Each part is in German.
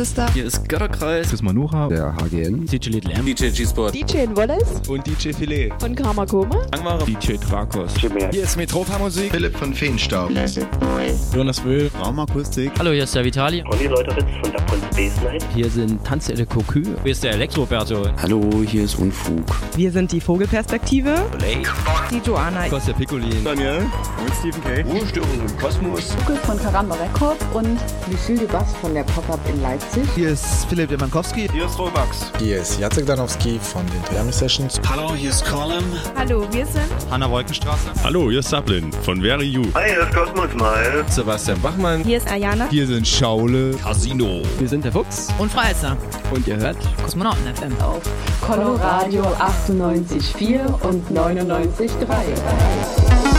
hier ist Sister. Hier ist Götterkreis. Ist Manuha. Der HGN. DJ Little M. DJ G-Sport. DJ Wallace. Und DJ Filet. Von Karma Koma. Angmara. DJ Drakos. Hier ist Metropa Musik. Philipp von Feenstaub. Jonas Wöhl. Raumakustik. Hallo, hier ist der Vitali. Olli Leuteritz von der Prinz Night. Hier sind Tanzelle Cocu. Hier ist der Elektroberto. Hallo, hier ist Unfug. Wir sind die Vogelperspektive. Blake. Die Joanna. Kostja Piccolin. Daniel. Und Stephen K. Ruhestörung im Kosmos. Lukas von Karamba Records und Lucille Bass von der Pop-Up in Leipzig. Hier ist Philipp Demankowski. Hier ist Robax. Hier ist Jacek Danowski von den Termi Sessions. Hallo, hier ist Colin. Hallo, wir sind Hanna Wolkenstraße. Hallo, hier ist Sablin von Very You. Hi, hier ist Cosmos Smile. Sebastian Bachmann. Hier ist Ayana. Hier sind Schaule. Casino. Wir sind der Fuchs. Und Freizer. Und ihr hört Kosmonauten FM. Auf Coloradio 98,4 und 99,3.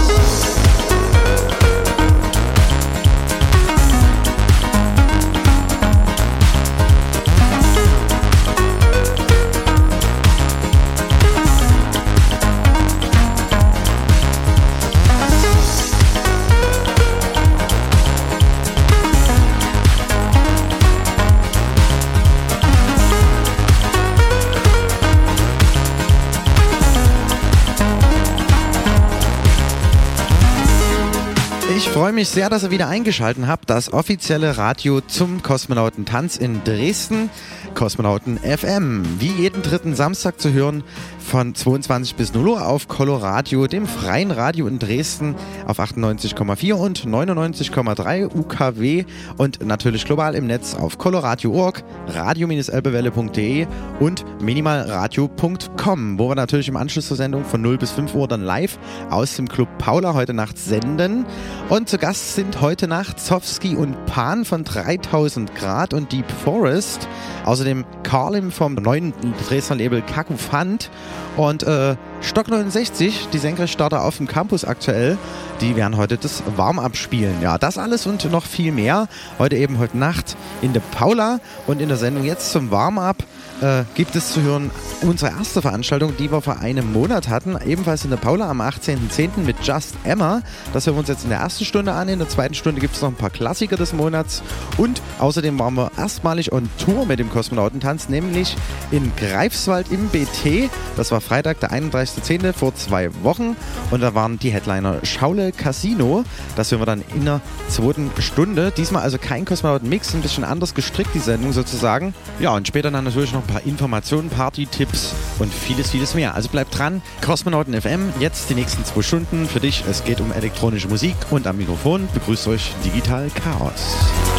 Mich sehr, dass ihr wieder eingeschaltet habt. Das offizielle Radio zum Kosmonautentanz in Dresden, Kosmonauten FM. Wie jeden dritten Samstag zu hören von 22 bis 0 Uhr auf Coloradio, dem freien Radio in Dresden auf 98,4 und 99,3 UKW und natürlich global im Netz auf coloradio.org, radio-elbewelle.de und minimalradio.com, wo wir natürlich im Anschluss zur Sendung von 0 bis 5 Uhr dann live aus dem Club Paula heute Nacht senden. Und zu Gast sind heute Nacht Zowski und Pan von 3000 Grad und Deep Forest. Außerdem Carlim vom neuen Dresdner Label Kakufant und äh, Stock 69, die Senkrechtstarter auf dem Campus aktuell, die werden heute das Warm-up spielen. Ja, das alles und noch viel mehr. Heute eben heute Nacht in der Paula und in der Sendung jetzt zum Warm-up äh, gibt es zu hören unsere erste Veranstaltung, die wir vor einem Monat hatten, ebenfalls in der Paula am 18.10. mit Just Emma. Das hören wir uns jetzt in der ersten Stunde an. In der zweiten Stunde gibt es noch ein paar Klassiker des Monats und außerdem waren wir erstmalig on Tour mit dem Kosmonautentanz, nämlich in Greifswald im BT. Das war Freitag, der 31.10. vor zwei Wochen und da waren die Headliner Schaule Casino. Das hören wir dann in der zweiten Stunde. Diesmal also kein Kosmonauten-Mix, ein bisschen anders gestrickt die Sendung sozusagen. Ja, und später dann natürlich noch ein paar Informationen, Party-Tipps und vieles, vieles mehr. Also bleibt dran. Kosmonauten FM, jetzt die nächsten zwei Stunden für dich. Es geht um elektronische Musik und am Mikrofon begrüßt euch Digital Chaos.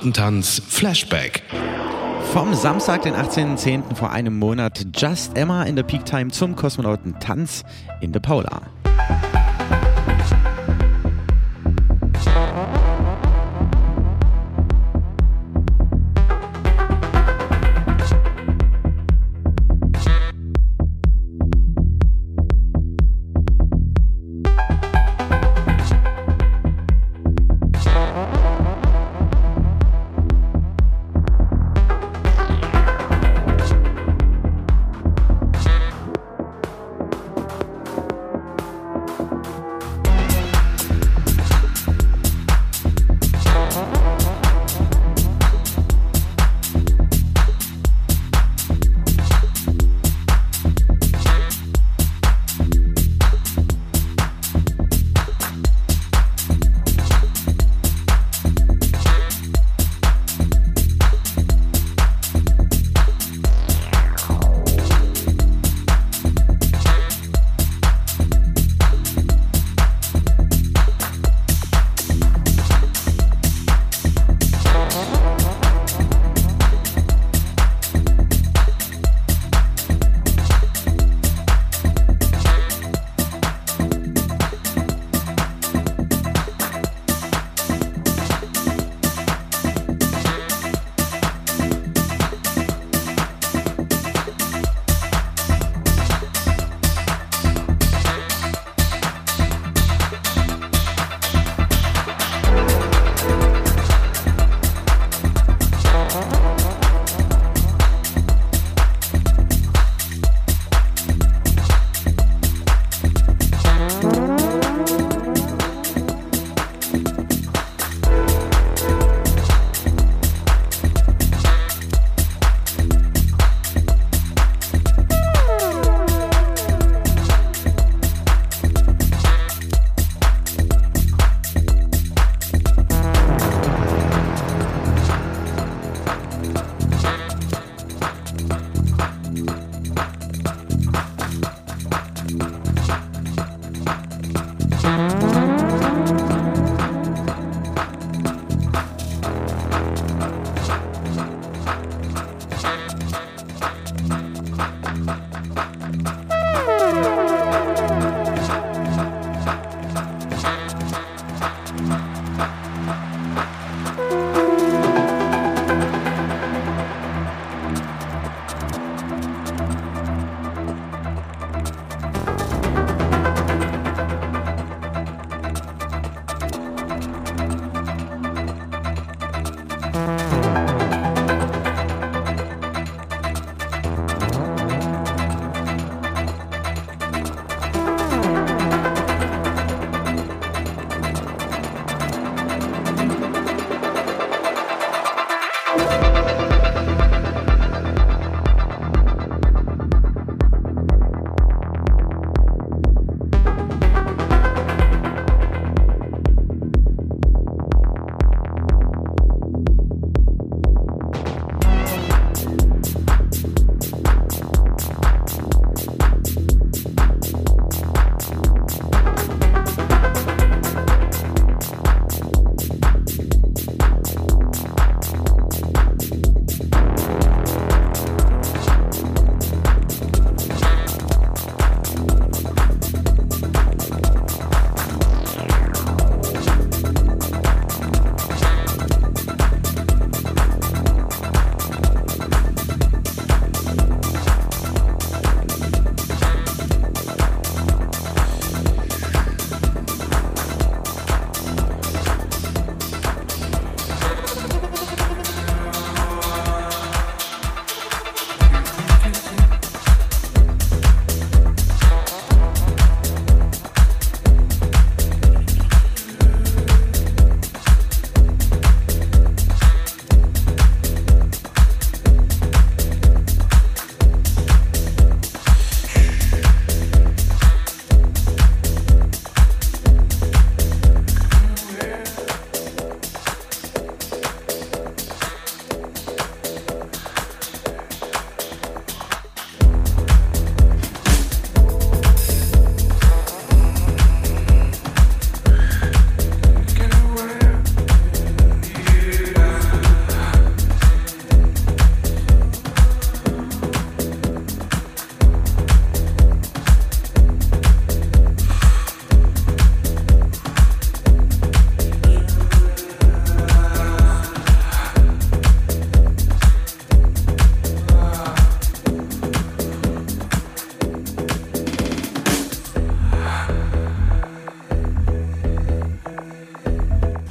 Kosmonautentanz Flashback. Vom Samstag, den 18.10. vor einem Monat, Just Emma in der Peak Time zum Kosmonautentanz in der Paula.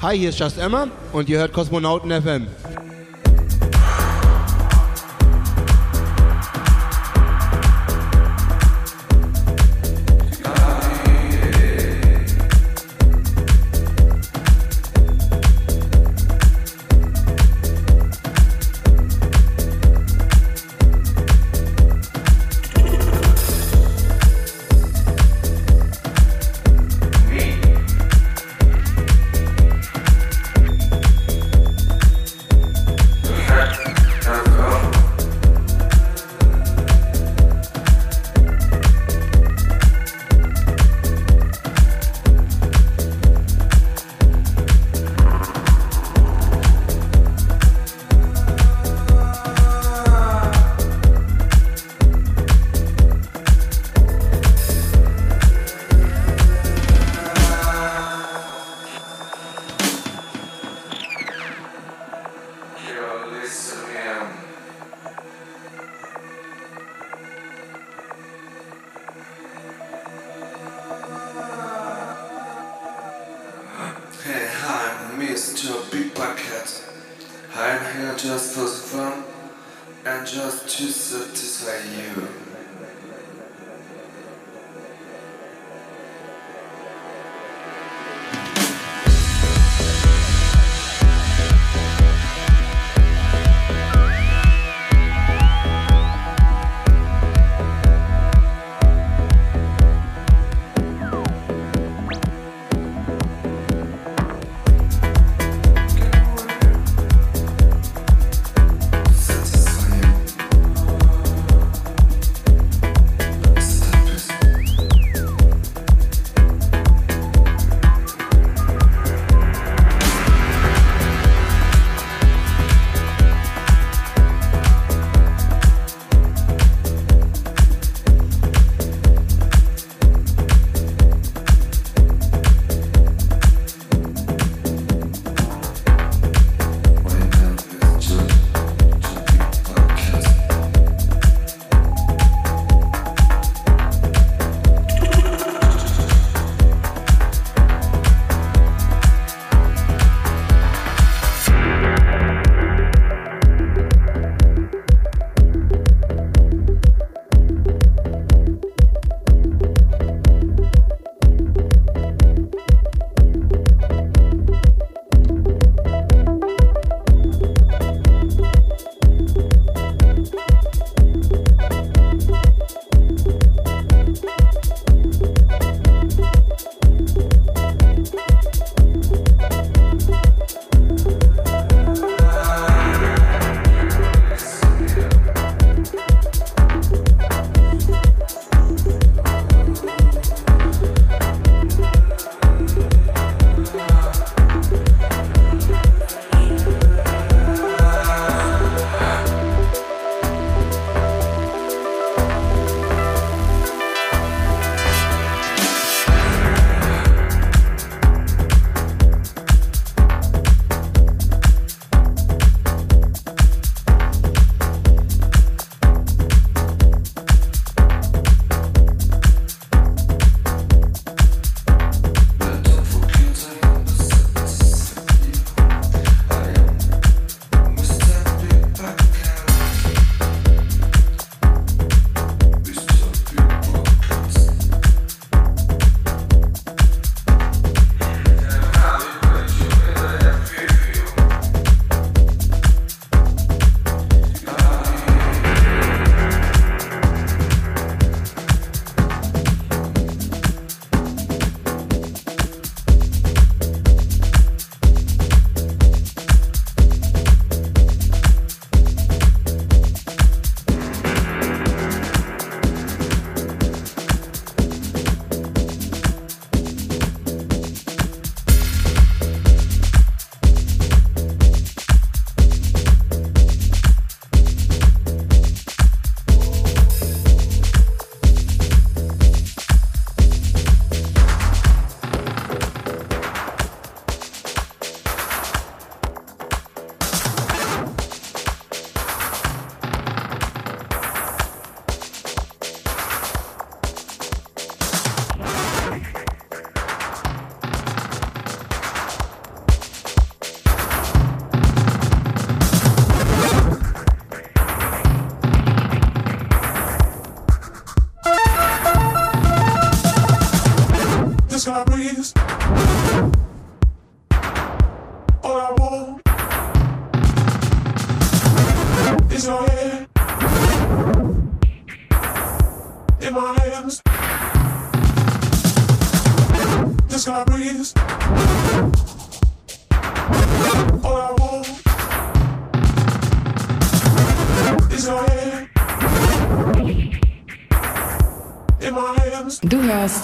Hi, hier ist Just Emma und ihr hört Kosmonauten FM. big bucket. I'm here just for fun and just to satisfy you.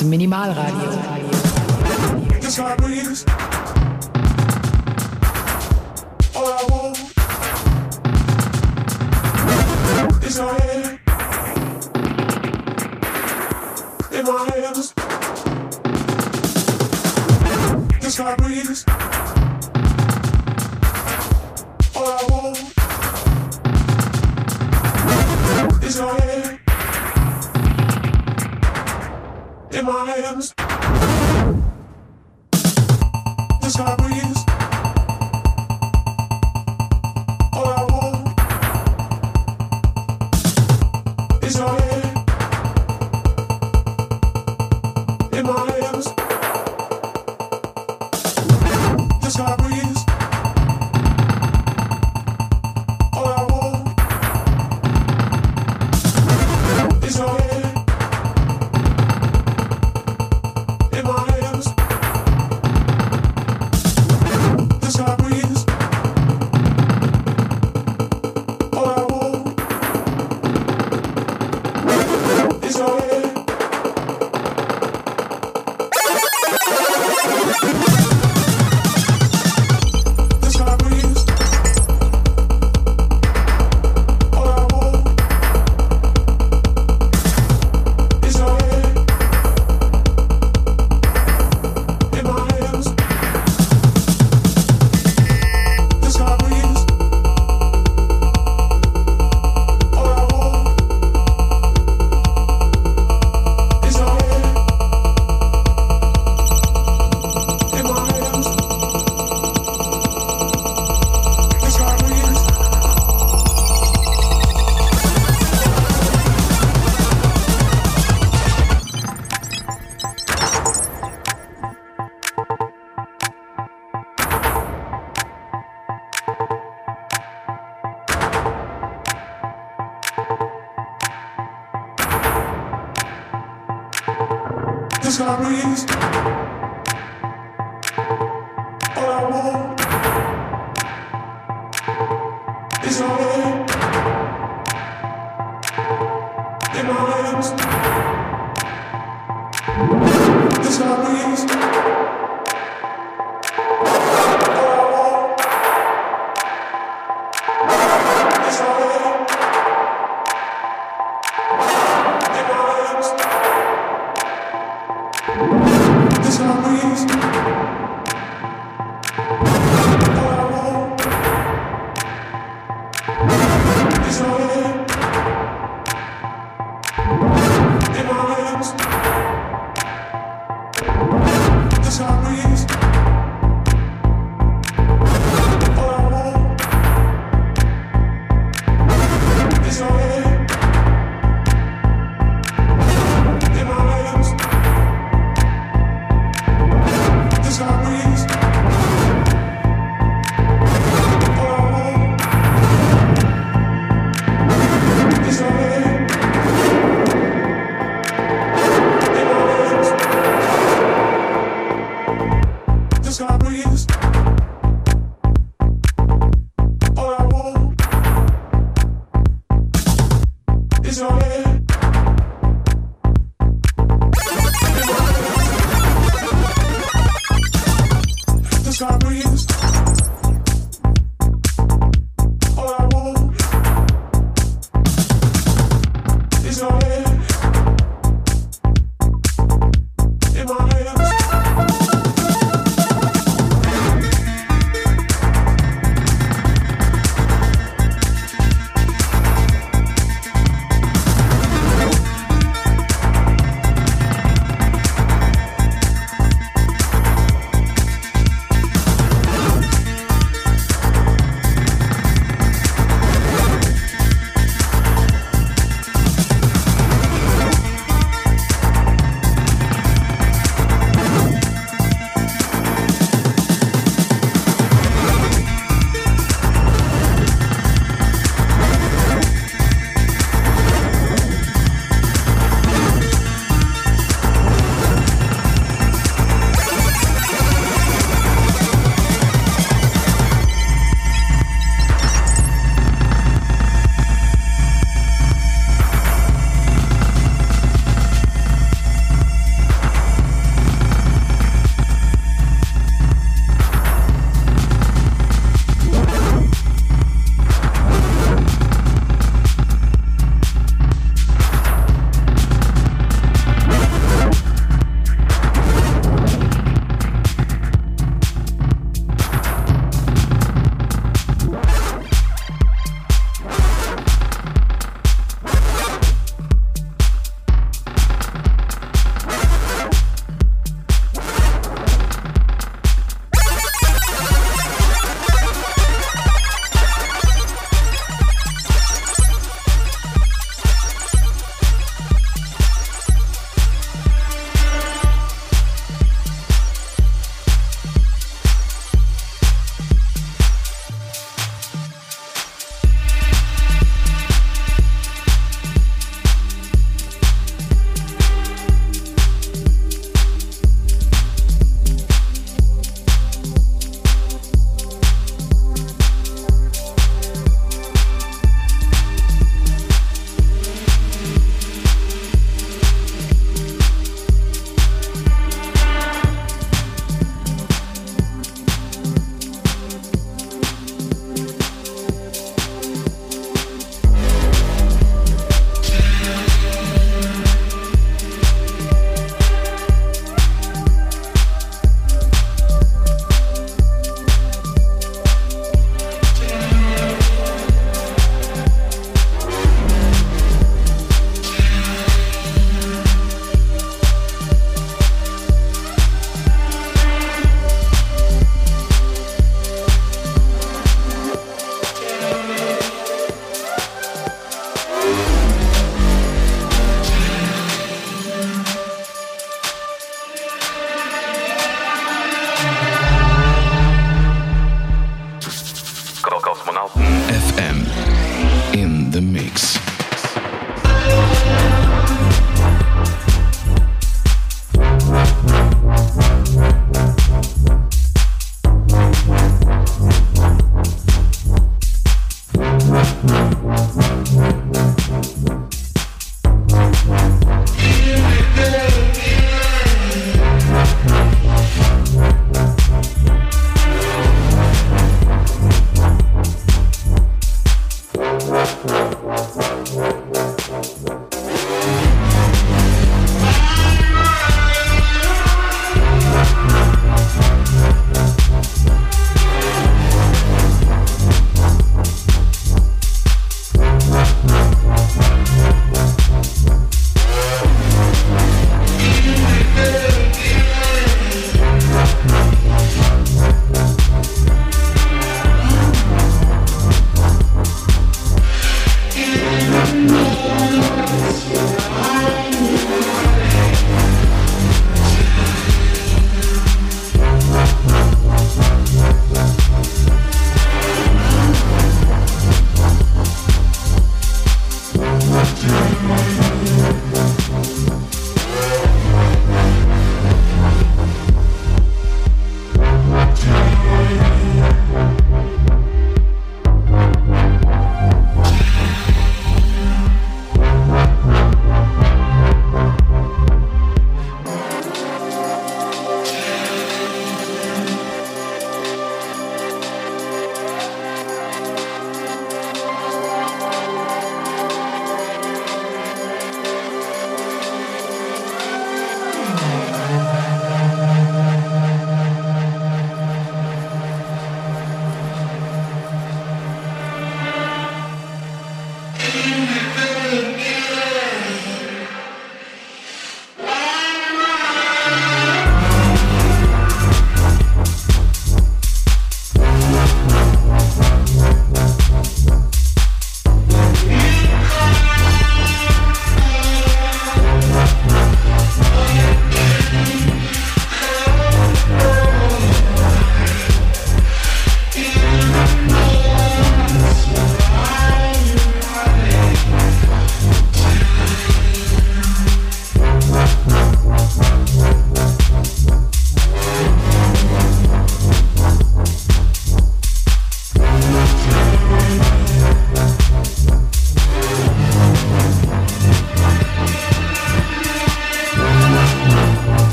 Hörst Minimalradio.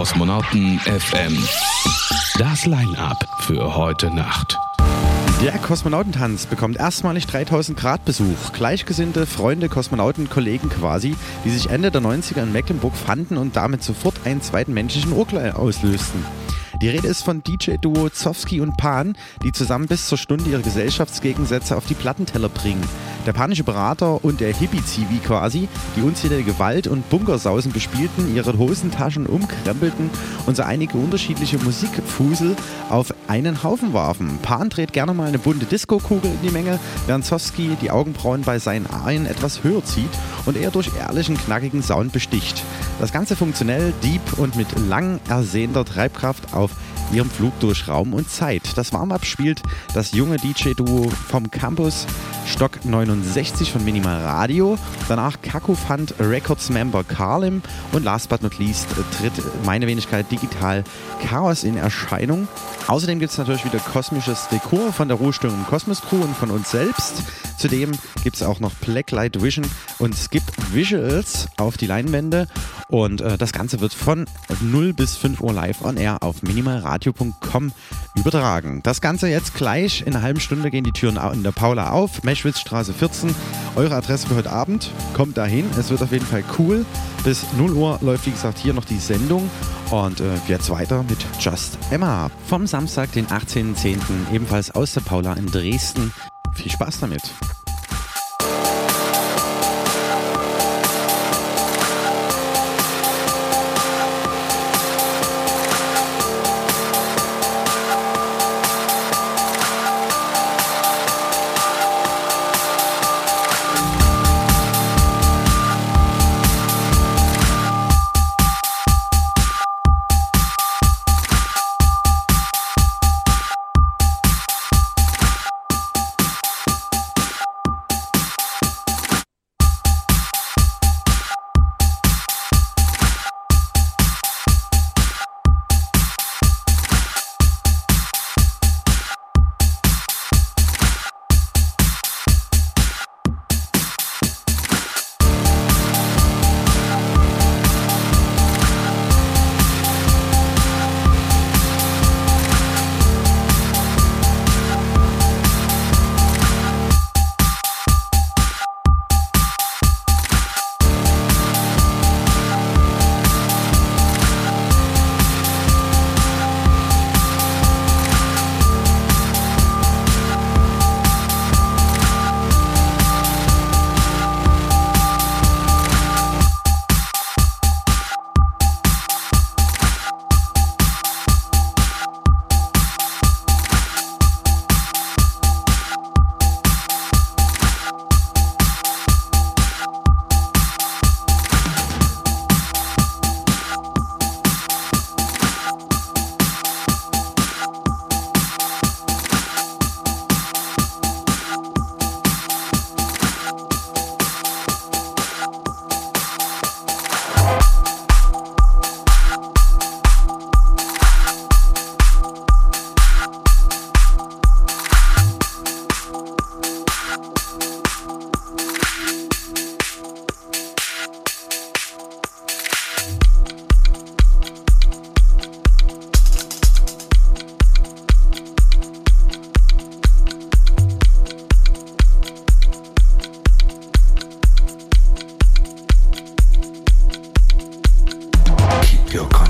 Kosmonauten FM. Das Line-Up für heute Nacht. Der Kosmonautentanz bekommt erstmalig 3000 Grad Besuch. Gleichgesinnte Freunde, Kosmonauten, Kollegen quasi, die sich Ende der 90er in Mecklenburg fanden und damit sofort einen zweiten menschlichen Urknall auslösten. Die Rede ist von DJ-Duo Zowski und Pan, die zusammen bis zur Stunde ihre Gesellschaftsgegensätze auf die Plattenteller bringen. Der panische Berater und der Hippie-Zivi quasi, die unzählige Gewalt- und Bunkersausen bespielten, ihre Hosentaschen umkrempelten und so einige unterschiedliche Musikfusel auf einen Haufen warfen. Pan dreht gerne mal eine bunte Disco-Kugel in die Menge, während Zowski die Augenbrauen bei seinen Arien etwas höher zieht und eher durch ehrlichen, knackigen Sound besticht. Das Ganze funktionell, deep und mit lang ersehnter Treibkraft auf ihrem Flug durch Raum und Zeit. Das Warm-Up spielt das junge DJ-Duo vom Campus Stock 69 von Minimal Radio. Danach Kakofant Records Member Carlim und last but not least tritt meine Wenigkeit Digital Chaos in Erscheinung. Außerdem gibt es natürlich wieder kosmisches Dekor von der Ruhestörung Kosmos Crew und von uns selbst. Zudem gibt es auch noch Blacklight Vision und Skip Visuals auf die Leinwände. Und äh, das Ganze wird von 0 bis 5 Uhr live on air auf minimalradio.com übertragen. Das Ganze jetzt gleich. In einer halben Stunde gehen die Türen in der Paula auf. Meschwitzstraße 14. Eure Adresse für heute Abend. Kommt dahin. Es wird auf jeden Fall cool. Bis 0 Uhr läuft, wie gesagt, hier noch die Sendung. Und äh, jetzt weiter mit Just Emma. Vom Samstag, den 18.10. ebenfalls aus der Paula in Dresden. Viel Spaß damit.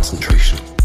concentration.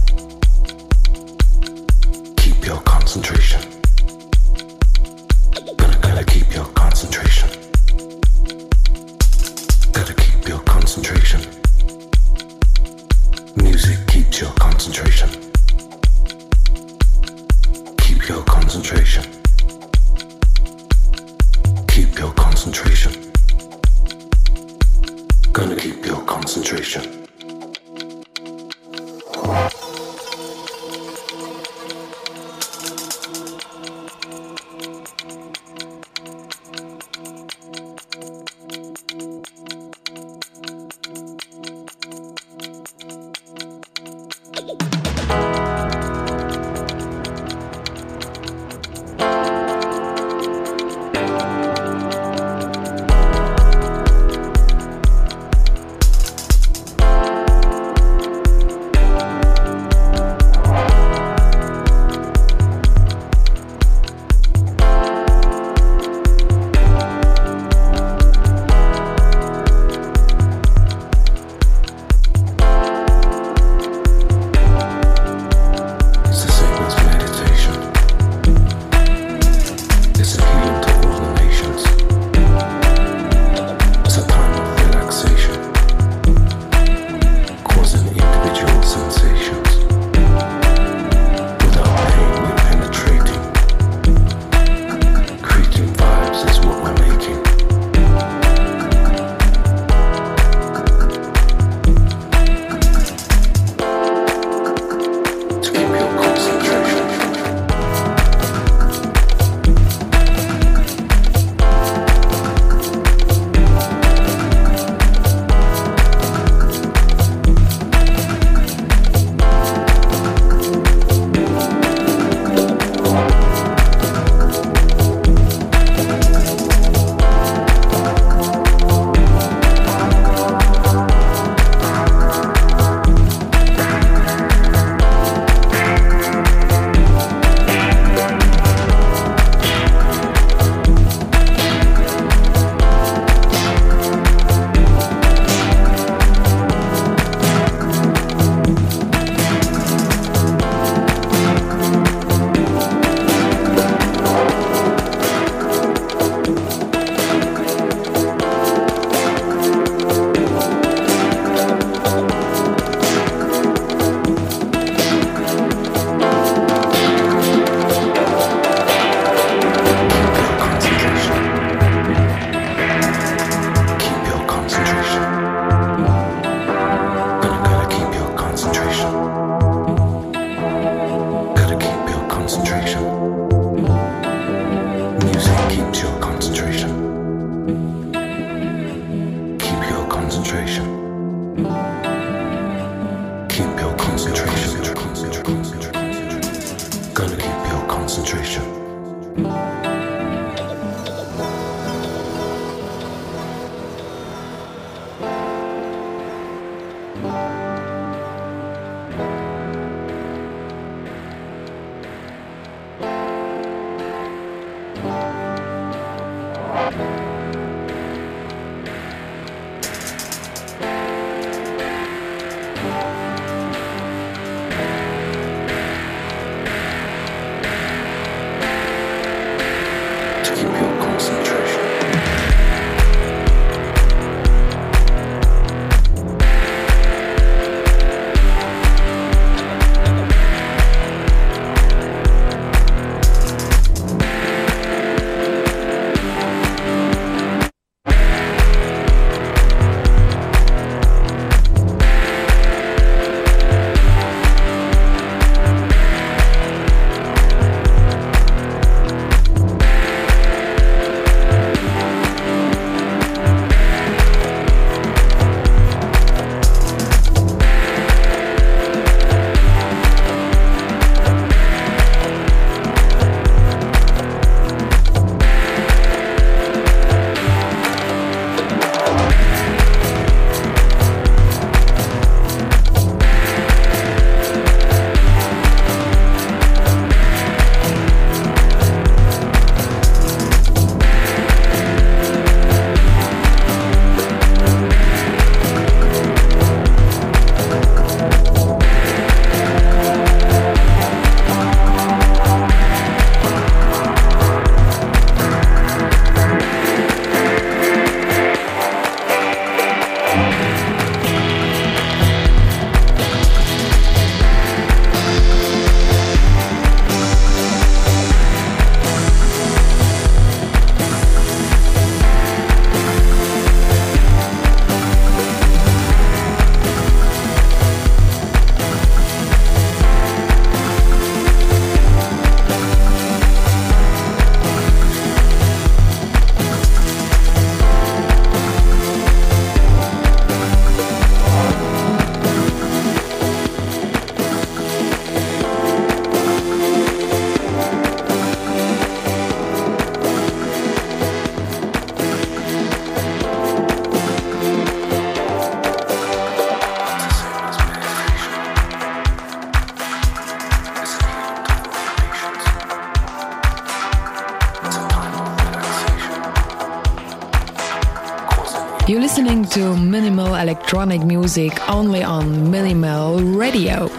Electronic music only on Minimal Radio.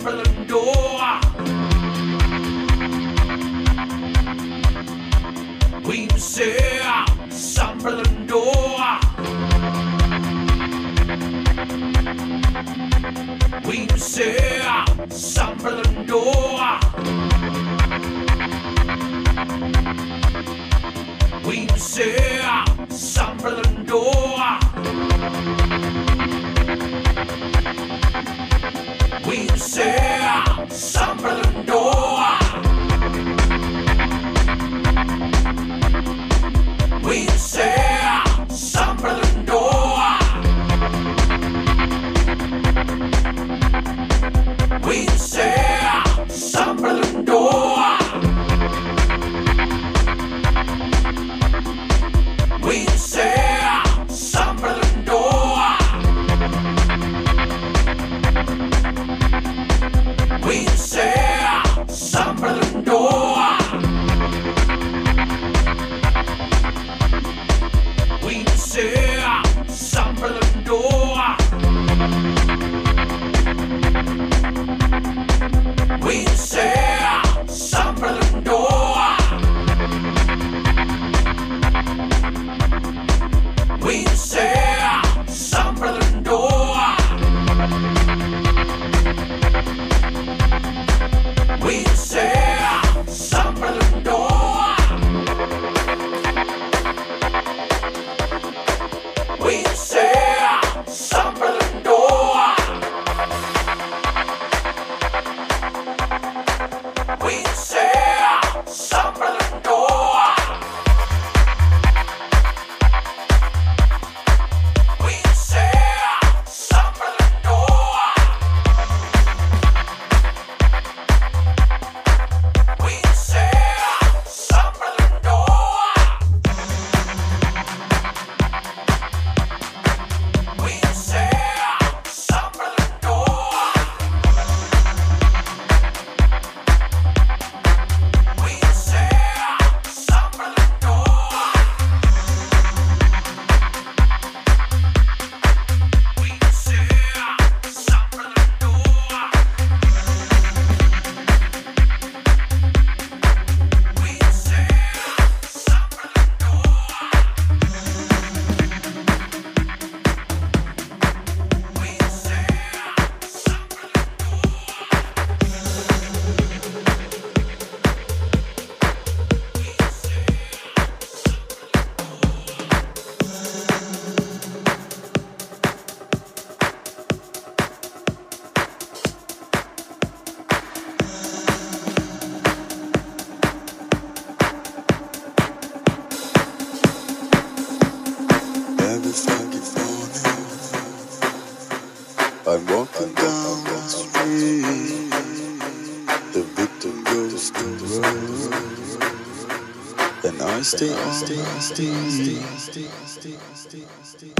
for the door. And I stay on Every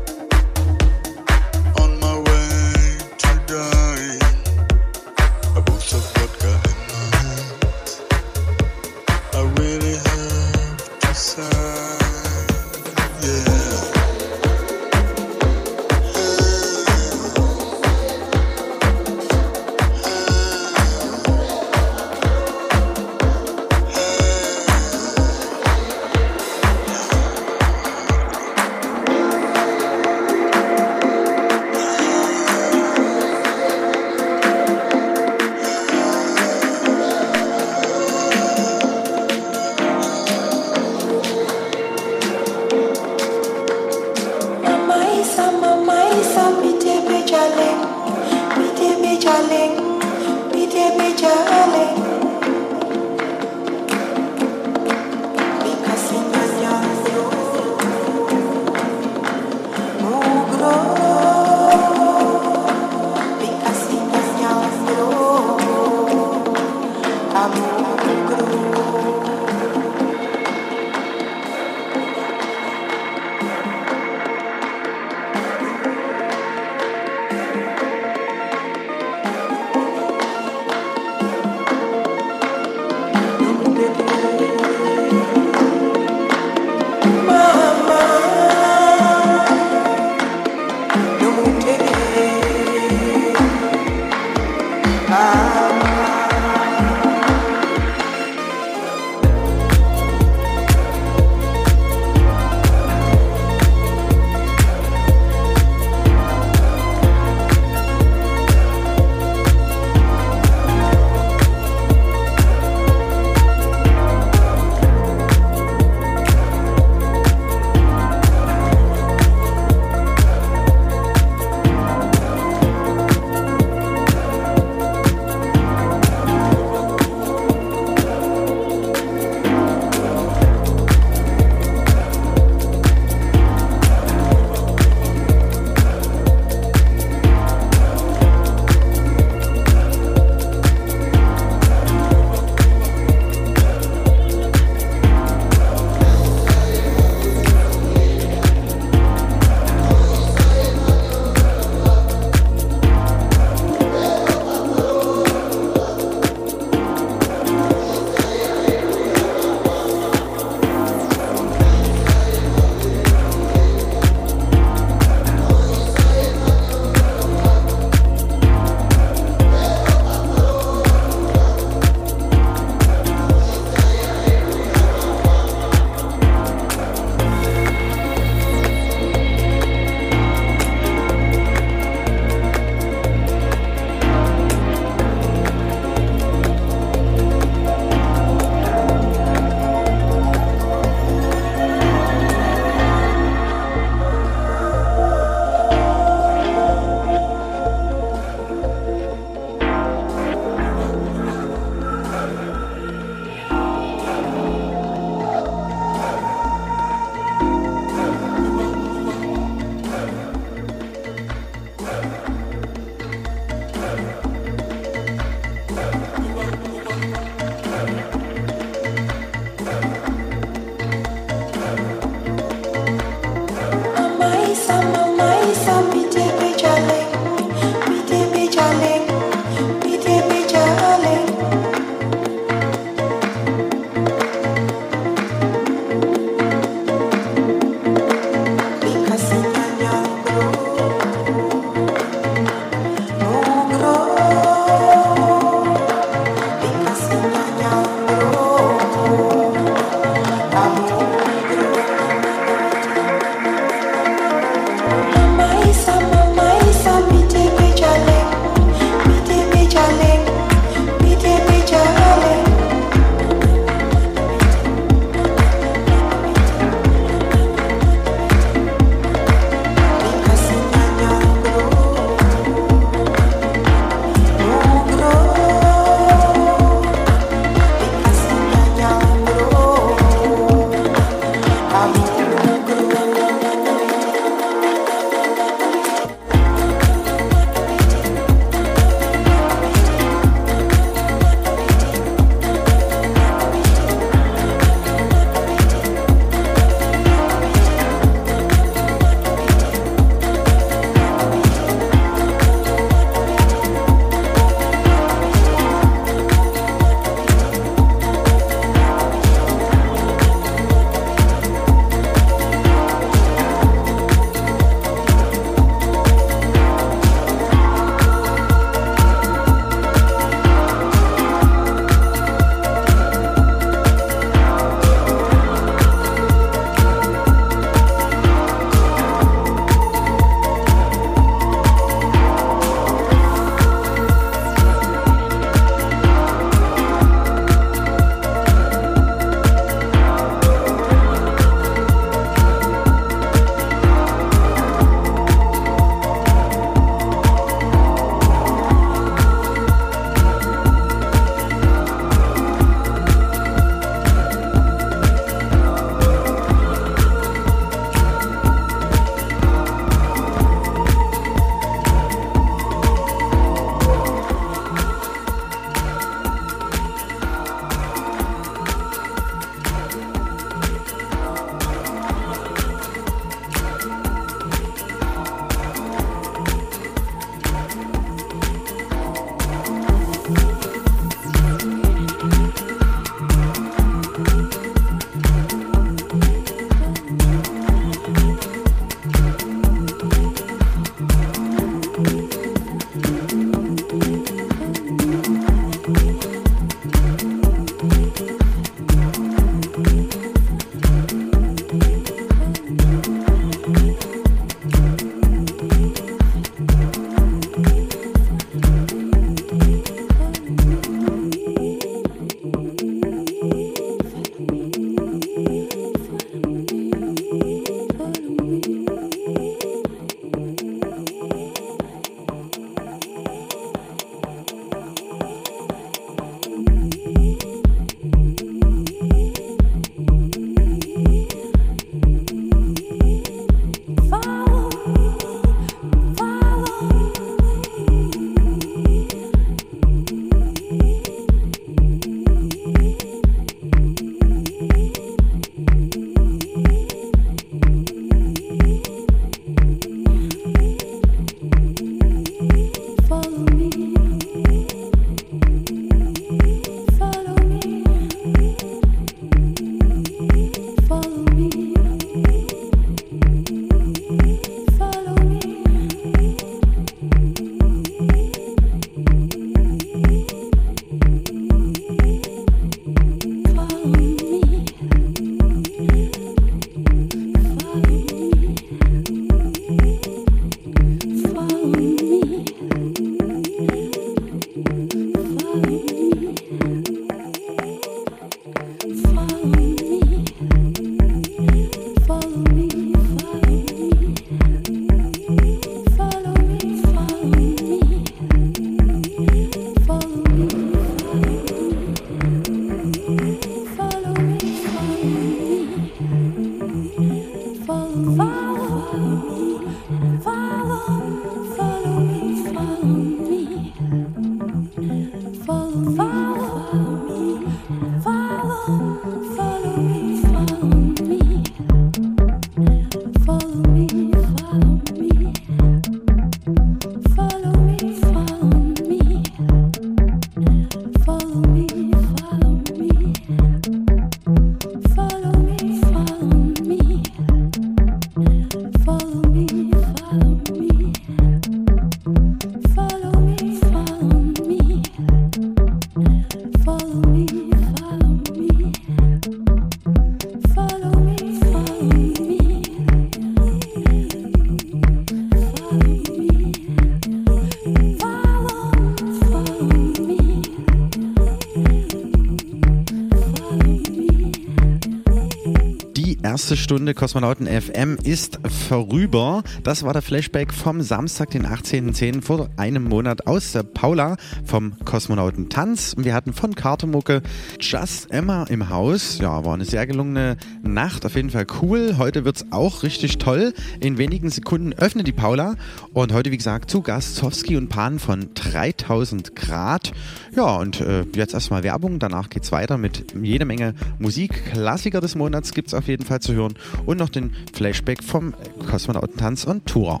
Stunde Kosmonauten FM ist vorüber. Das war der Flashback vom Samstag, den 18.10. vor einem Monat aus der Paula vom Kosmonauten Tanz. Wir hatten von Kartemucke Just Emma im Haus. Ja, war eine sehr gelungene Nacht. Auf jeden Fall cool. Heute wird's auch richtig toll. In wenigen Sekunden öffnet die Paula. Und heute, wie gesagt, zu Gast Zowski und Pan von 3000 Grad. Ja, und äh, jetzt erstmal Werbung. Danach geht's weiter mit jede Menge Musik. Klassiker des Monats gibt's auf jeden Fall zu hören. Und noch den Flashback vom Kosmonautentanz und Tour.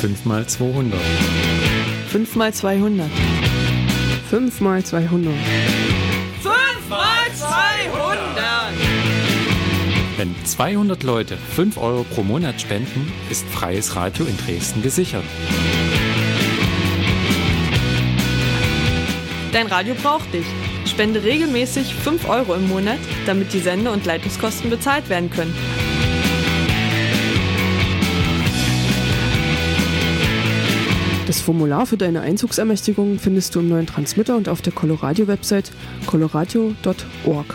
Fünf mal 200. 5 mal 200. 5 mal 200. 5 mal 200! Wenn 200 Leute 5 Euro pro Monat spenden, ist freies Radio in Dresden gesichert. Dein Radio braucht dich. Spende regelmäßig 5 Euro im Monat, damit die Sende- und Leitungskosten bezahlt werden können. Das Formular für deine Einzugsermächtigung findest du im neuen Transmitter und auf der Coloradio-Website coloradio.org.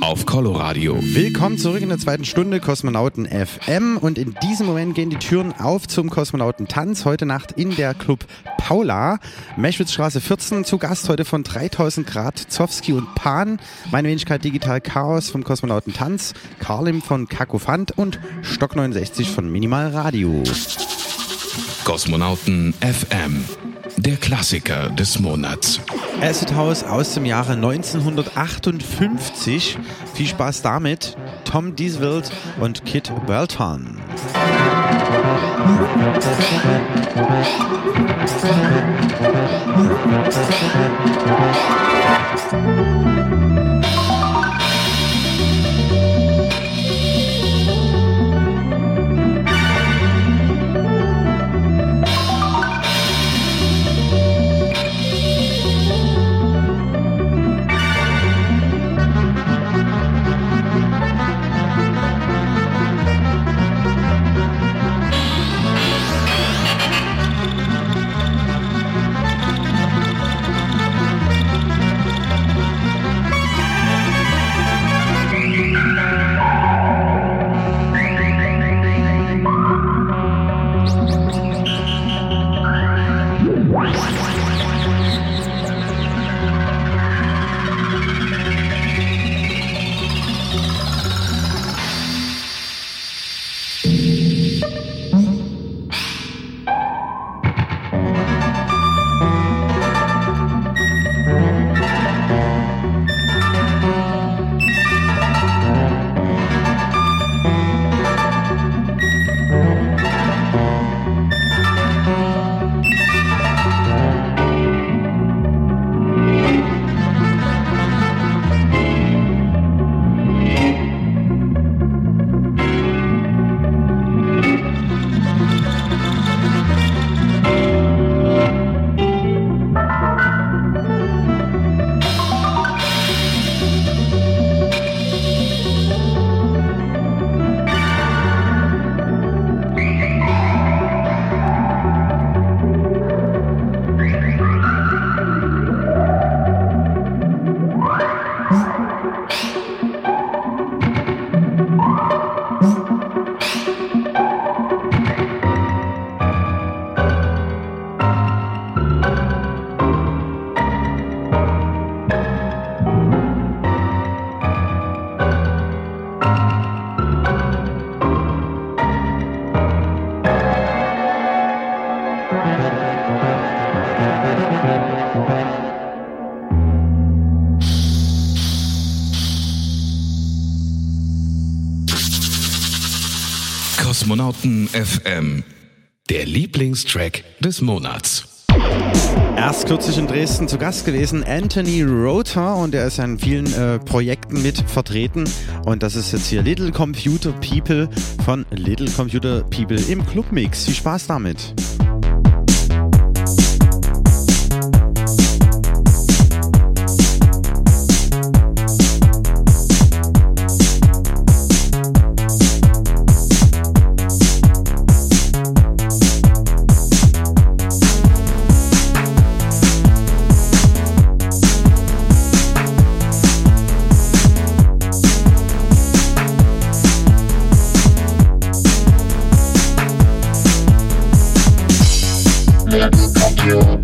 auf Coloradio. Willkommen zurück in der zweiten Stunde Kosmonauten FM und in diesem Moment gehen die Türen auf zum Kosmonautentanz heute Nacht in der Club Paula, Meschwitzstraße 14, zu Gast heute von 3000 Grad Zowski und Pan, meine Wenigkeit Digital Chaos vom Kosmonautentanz, Karlim von Kakophant und Stock 69 von Minimal Radio. Kosmonauten FM. Der Klassiker des Monats. Acid House aus dem Jahre 1958. Viel Spaß damit. Tom Dieswild und Kit Belton. Musik Kosmonauten FM. Der Lieblingstrack des Monats. Erst kürzlich in Dresden zu Gast gewesen, Anthony Rother und er ist an vielen äh, Projekten mit vertreten und das ist jetzt hier Little Computer People von Little Computer People im Clubmix. Viel Spaß damit.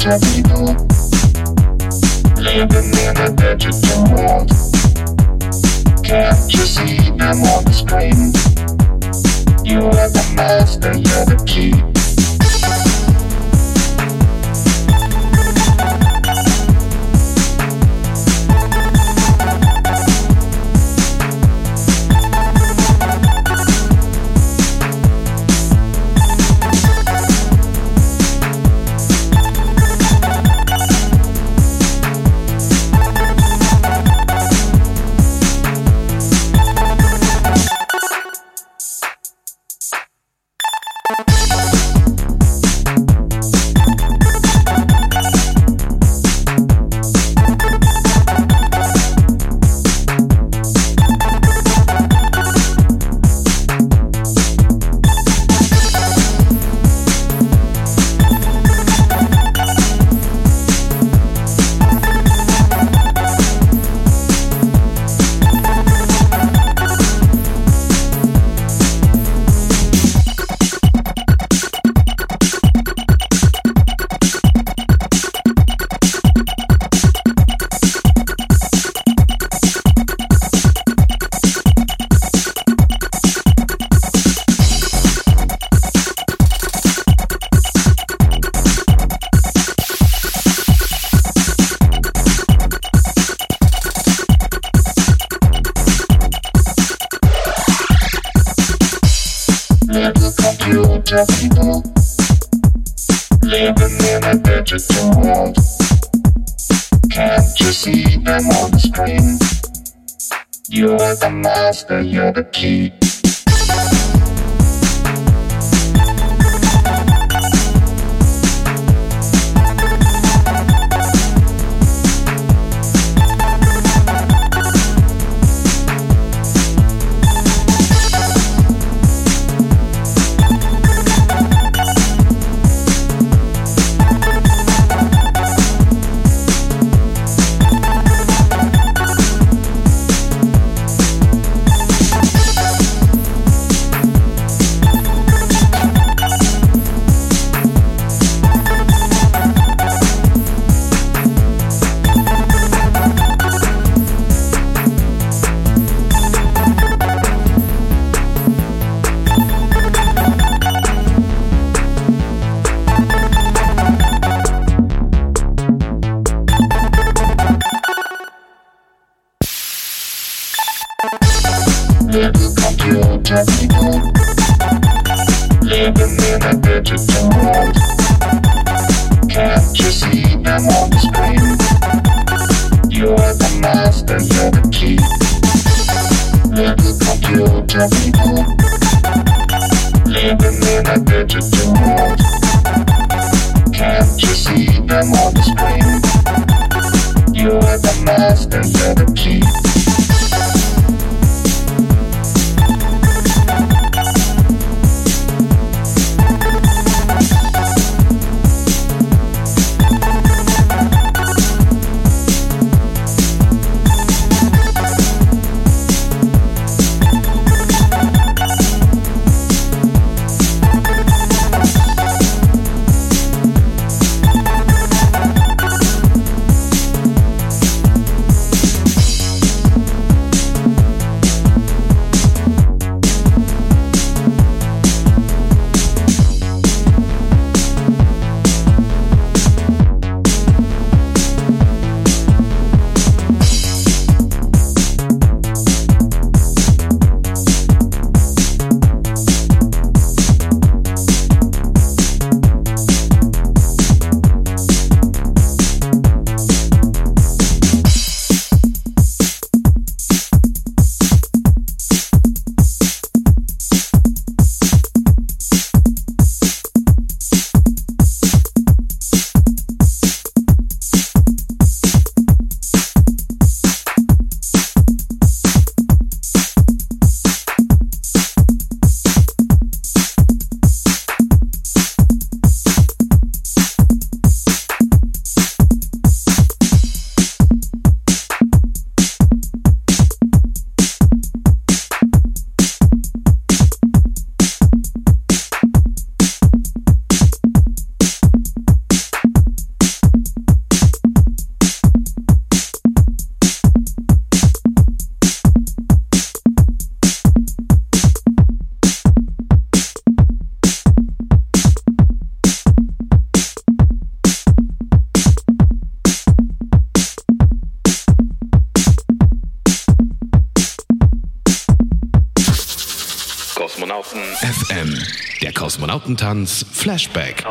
Computer Kosmonautentanz Flashback.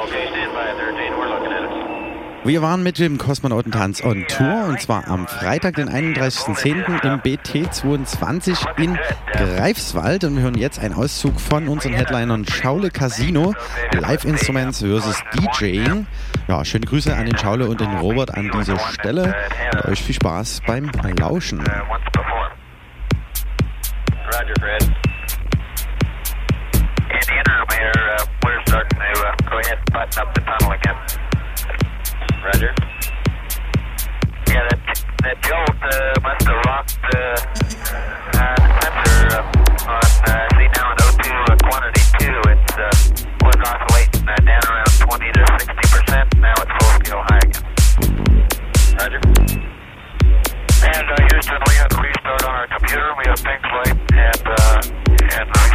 Wir waren mit dem Kosmonautentanz on Tour und zwar am Freitag, den 31.10. im BT22 in Greifswald und wir hören jetzt einen Auszug von unseren Headlinern Schaule Casino, Live Instruments versus DJing. Ja, schöne Grüße an den Schaule und den Robert an dieser Stelle und euch viel Spaß beim Lauschen. ahead and button up the tunnel again. Roger. Yeah, that, that jolt uh, must have rocked uh, uh, the sensor uh, on, uh, see now at O2 uh, quantity 2. It uh, was oscillating uh, down around 20 to 60%. Now it's full scale high again. Roger. And uh, Houston, we have to restart on our computer. We have things light and, uh, and uh,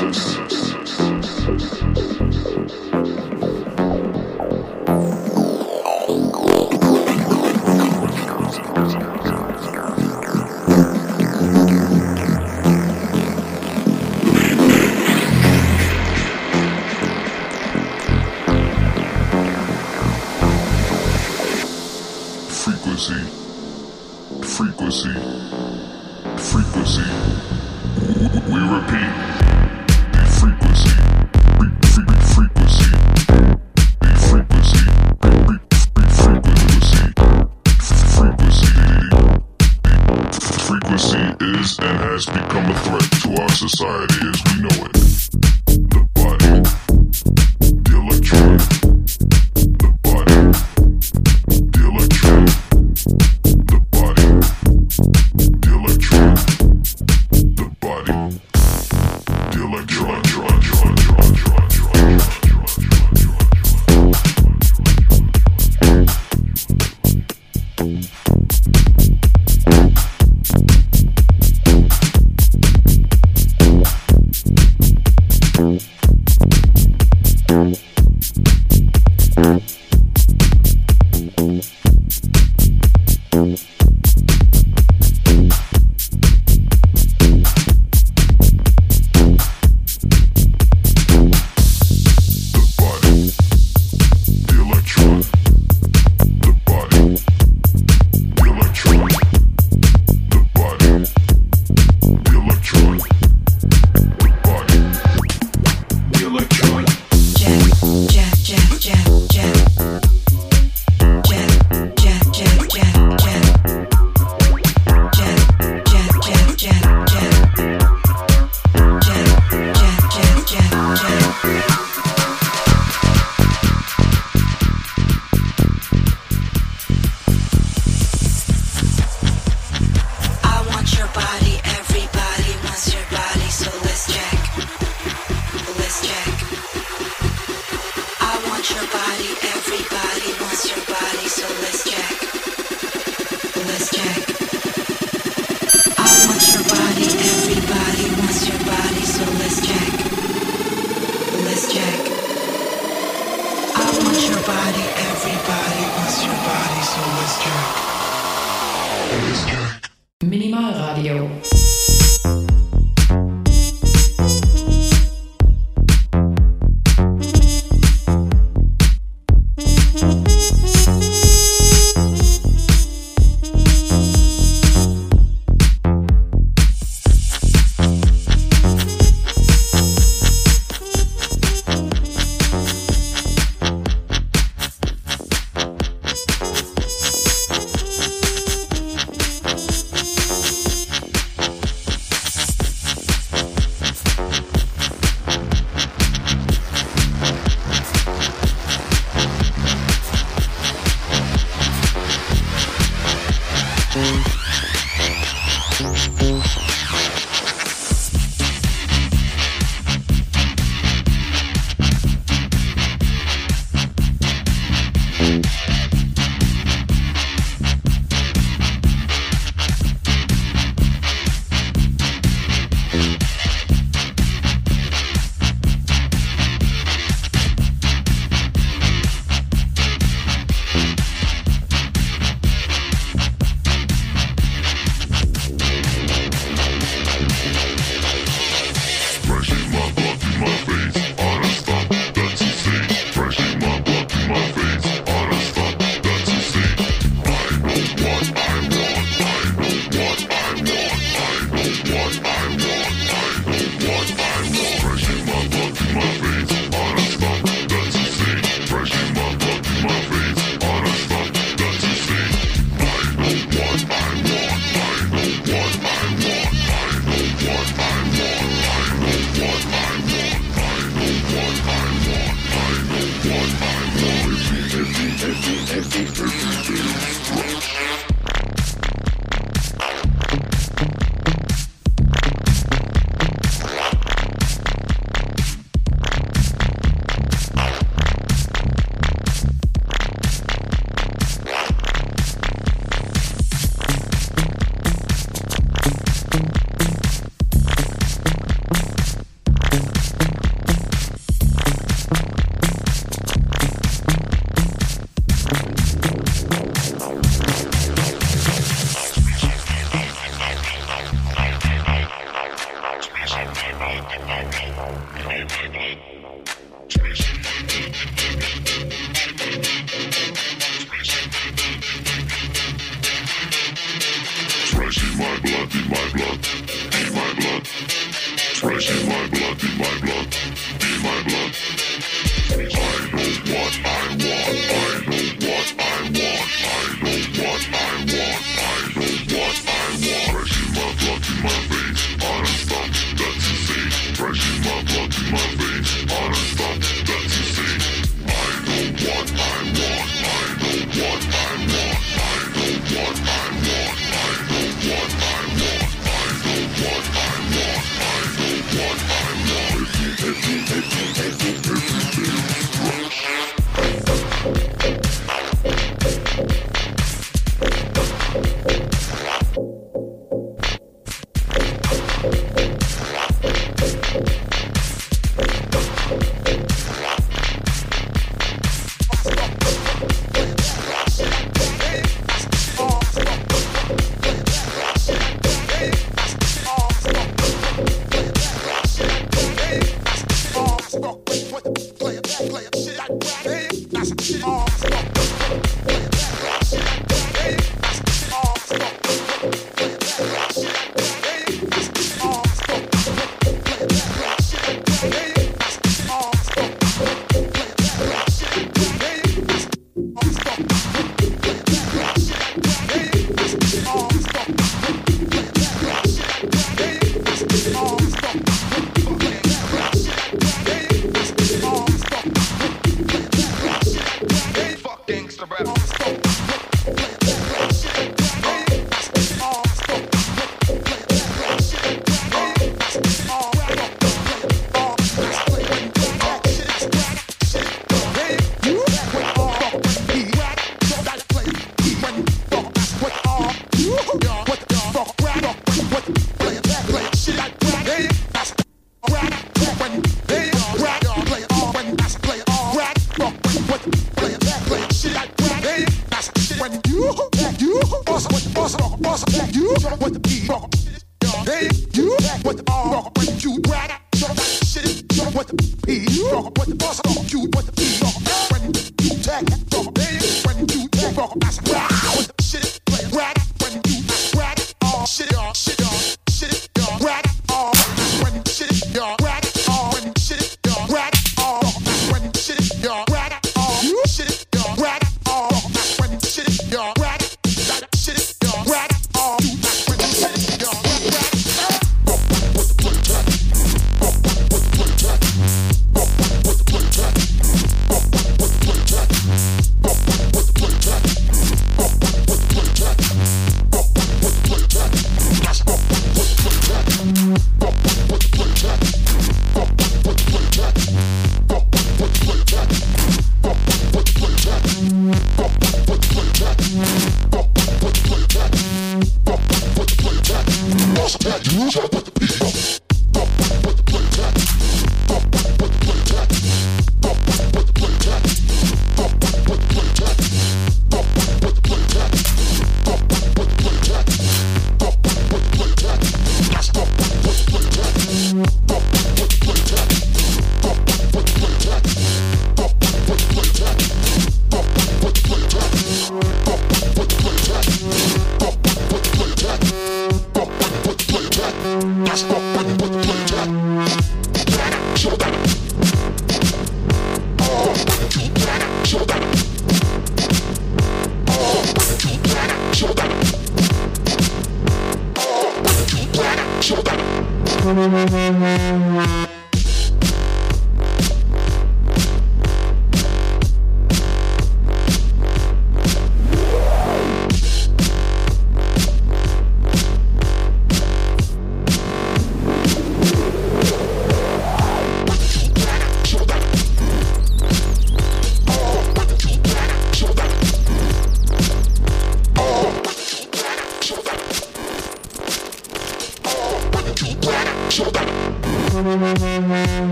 Notícias.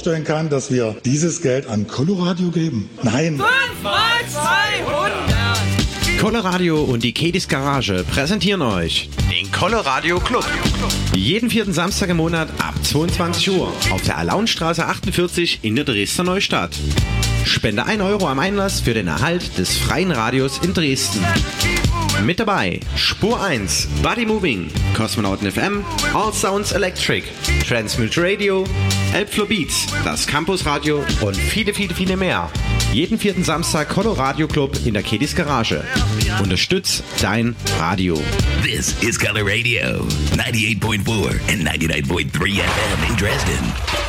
Vorstellen kann, dass wir dieses Geld an Coloradio geben. Nein. 5 mal 200. Coloradio und die Kedis Garage präsentieren euch den Coloradio Club. Jeden vierten Samstag im Monat ab 22 Uhr auf der Alaunstraße 48 in der Dresdner Neustadt. Spende 1 Euro am Einlass für den Erhalt des freien Radios in Dresden. Mit dabei Spur 1, Body Moving, Kosmonauten FM, All Sounds Electric, Transmute Radio, Elbflow Beats, das Campus Radio und viele, viele, viele mehr. Jeden vierten Samstag Coloradio Club in der Kedis Garage. Unterstütz dein Radio. This is Color Radio, 98.4 and 99.3 FM in Dresden.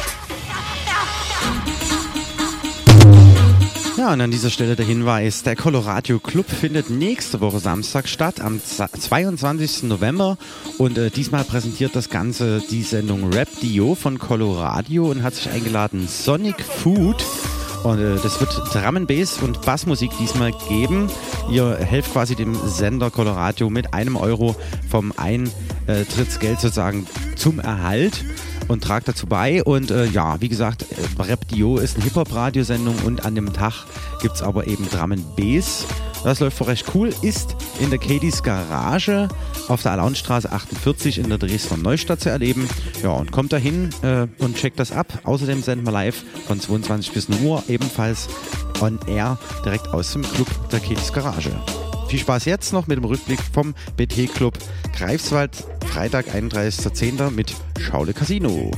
Ja, und an dieser Stelle der Hinweis, der Coloradio Club findet nächste Woche Samstag statt, am 22. November. Und äh, diesmal präsentiert das Ganze die Sendung Rap Dio von Coloradio und hat sich eingeladen Sonic Food. Und äh, das wird Drum and Bass und Bassmusik diesmal geben. Ihr helft quasi dem Sender Coloradio mit einem Euro vom Eintrittsgeld sozusagen zum Erhalt und tragt dazu bei. Und äh, ja, wie gesagt, äh, Rap Dio ist eine Hip-Hop-Radiosendung und an dem Tag gibt es aber eben Drum Bass. Das läuft vor recht cool, ist in der Katie's Garage auf der Alaunstraße 48 in der Dresdner Neustadt zu erleben. Ja, und kommt dahin äh, und checkt das ab. Außerdem senden wir live von 22 bis 0 Uhr, ebenfalls on air, direkt aus dem Club der Katie's Garage. Viel Spaß jetzt noch mit dem Rückblick vom BT Club Greifswald, Freitag, 31.10. mit Schaule Casino.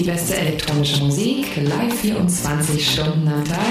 Die beste elektronische Musik, live 24 Stunden am Tag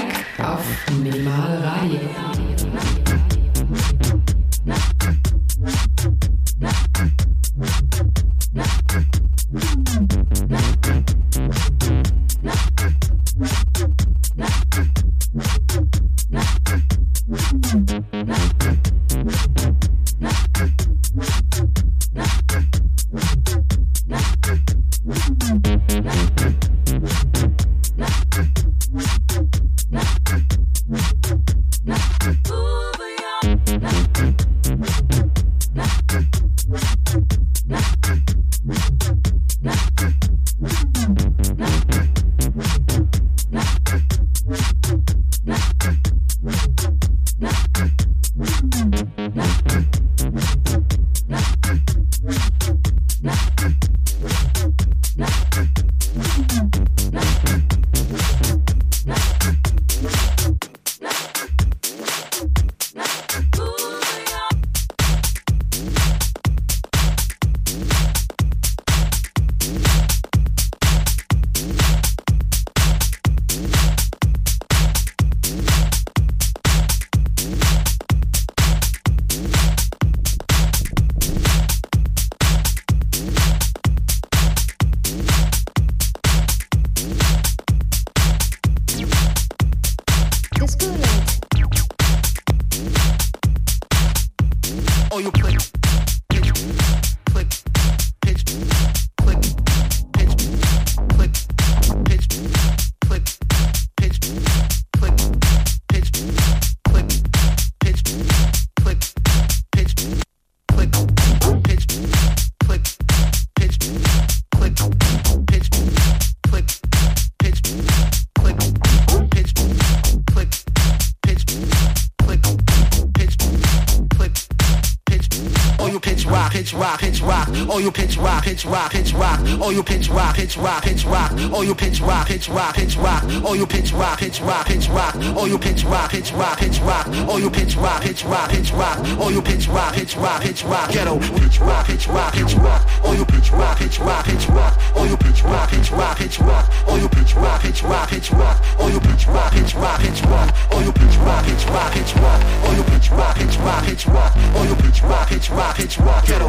pitch rock, pitch rock. Oh, you pitch rock, pitch rock, pitch rock. Oh, you pitch rock, pitch rock, pitch rock. Oh, you pitch rock, pitch rock, pitch rock. Oh, you pitch rock, pitch rock, pitch rock. Oh, you pitch rock, pitch rock, pitch rock. Ghetto, pitch rock, pitch rock, pitch rock. Oh, you pitch rock, pitch rock, pitch rock. Oh, you pitch rock, pitch rock, pitch rock. Oh, you pitch rock, pitch rock, pitch rock. Oh, you pitch rock, pitch rock, pitch rock. Oh, you pitch rock, pitch rock, pitch rock. Oh, you pitch rock, pitch rock, pitch rock. Oh, you pitch rock, pitch rock, pitch rock. Ghetto,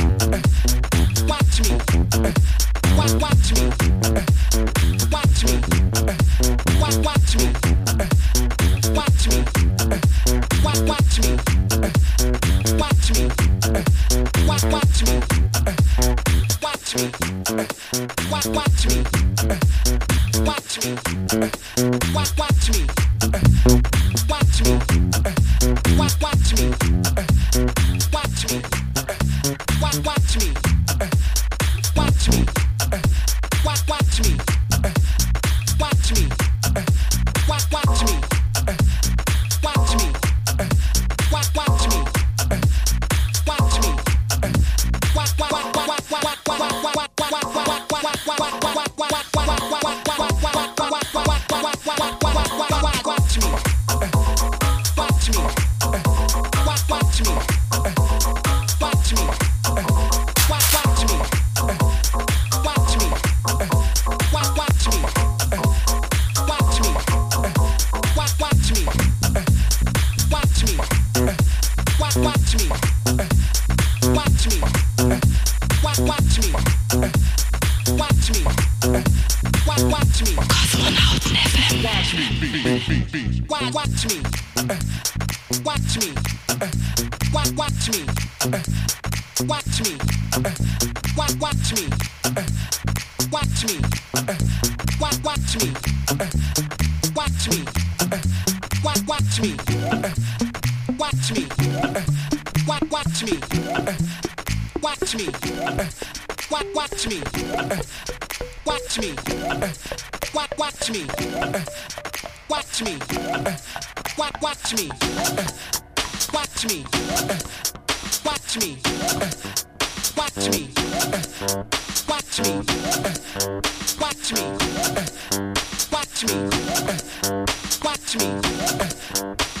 Watch me, watch me, watch me, watch me, watch me, watch me, watch me, watch me, watch me, watch me, watch me, watch me, watch me, watch watch me, watch me, Watch, watch me. Watch me. Watch, watch me. Watch me. Watch me. Watch me. Watch me. Watch me. Watch me. Watch me.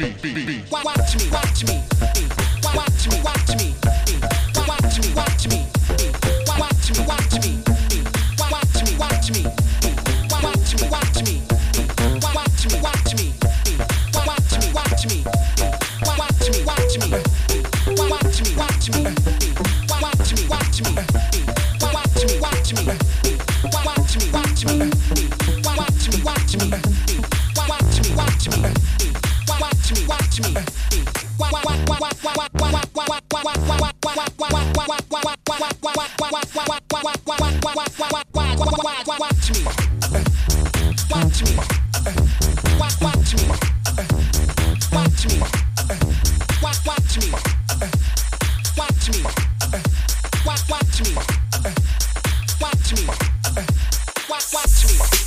watch me, watch me, watch me, watch me, watch me, watch me, watch me, watch me, watch me, watch me, watch me, watch me, watch me,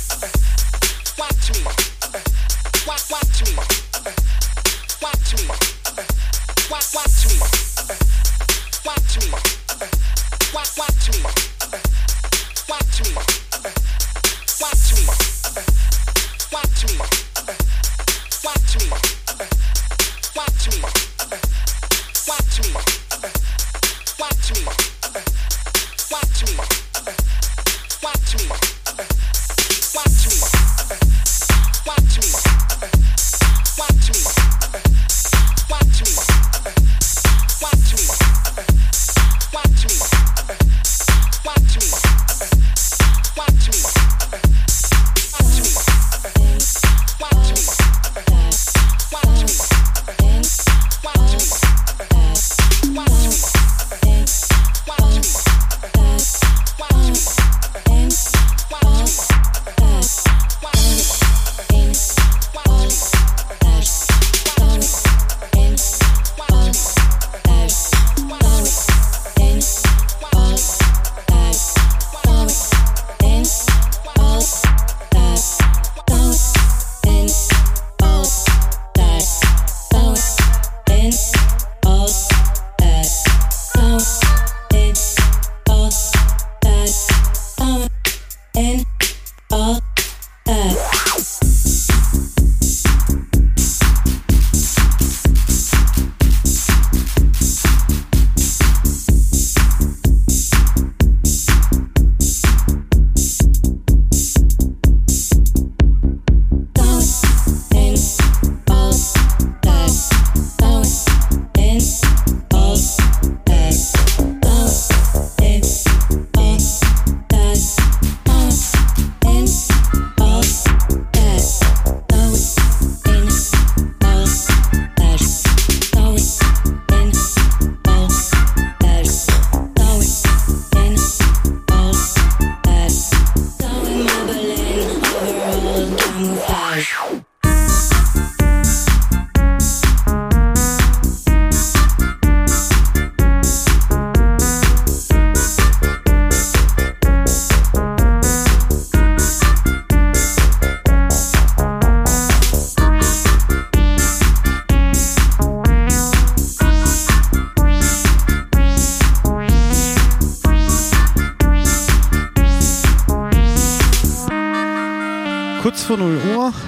watch me,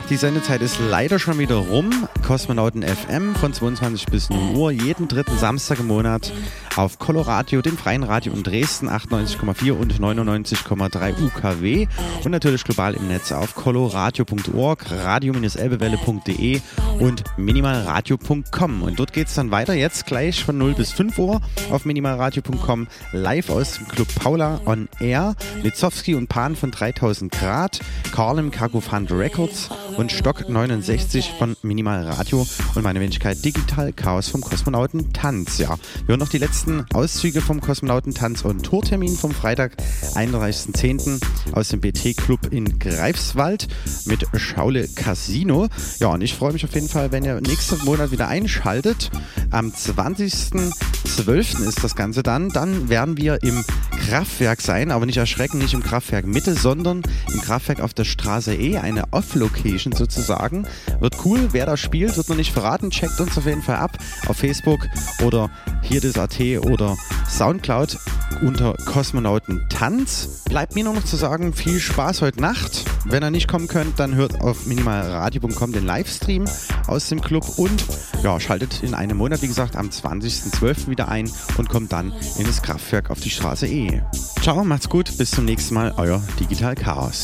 die Sendezeit ist leider schon wieder rum. Kosmonauten FM von 22 bis 0 Uhr, jeden dritten Samstag im Monat auf Coloradio, dem freien Radio in Dresden, 98,4 und 99,3 UKW und natürlich global im Netz auf coloradio.org, radio-elbewelle.de und minimalradio.com. Und dort geht es dann weiter, jetzt gleich von 0 bis 5 Uhr auf minimalradio.com, live aus dem Club Paula on Air, Litzowski und Pan von 3000 Grad, Carlem Kakofant Records und Stock 69 von Minimal Radio und meine Wenigkeit Digital Chaos vom Kosmonauten Tanz. Ja, wir hören noch die letzten Auszüge vom Kosmonauten Tanz und Tourtermin vom Freitag, 31.10. aus dem BT Club in Greifswald mit Schaule Casino. Ja, und ich freue mich auf jeden Fall, wenn ihr nächsten Monat wieder einschaltet. Am 20.12. ist das Ganze dann. Dann werden wir im Kraftwerk sein, aber nicht erschrecken, nicht im Kraftwerk Mitte, sondern im Kraftwerk auf der Straße E, eine Off-Location sozusagen. Wird cool, wer da spielt, wird noch nicht verraten. Checkt uns auf jeden Fall ab auf Facebook oder hier das AT oder Soundcloud unter Kosmonauten Tanz. Bleibt mir nur noch zu sagen, viel Spaß heute Nacht. Wenn ihr nicht kommen könnt, dann hört auf minimalradio.com den Livestream aus dem Club und ja, schaltet in einem Monat, wie gesagt, am 20.12. wieder ein und kommt dann in das Kraftwerk auf die Straße E. Ciao, macht's gut, bis zum nächsten Mal, euer Digital Chaos.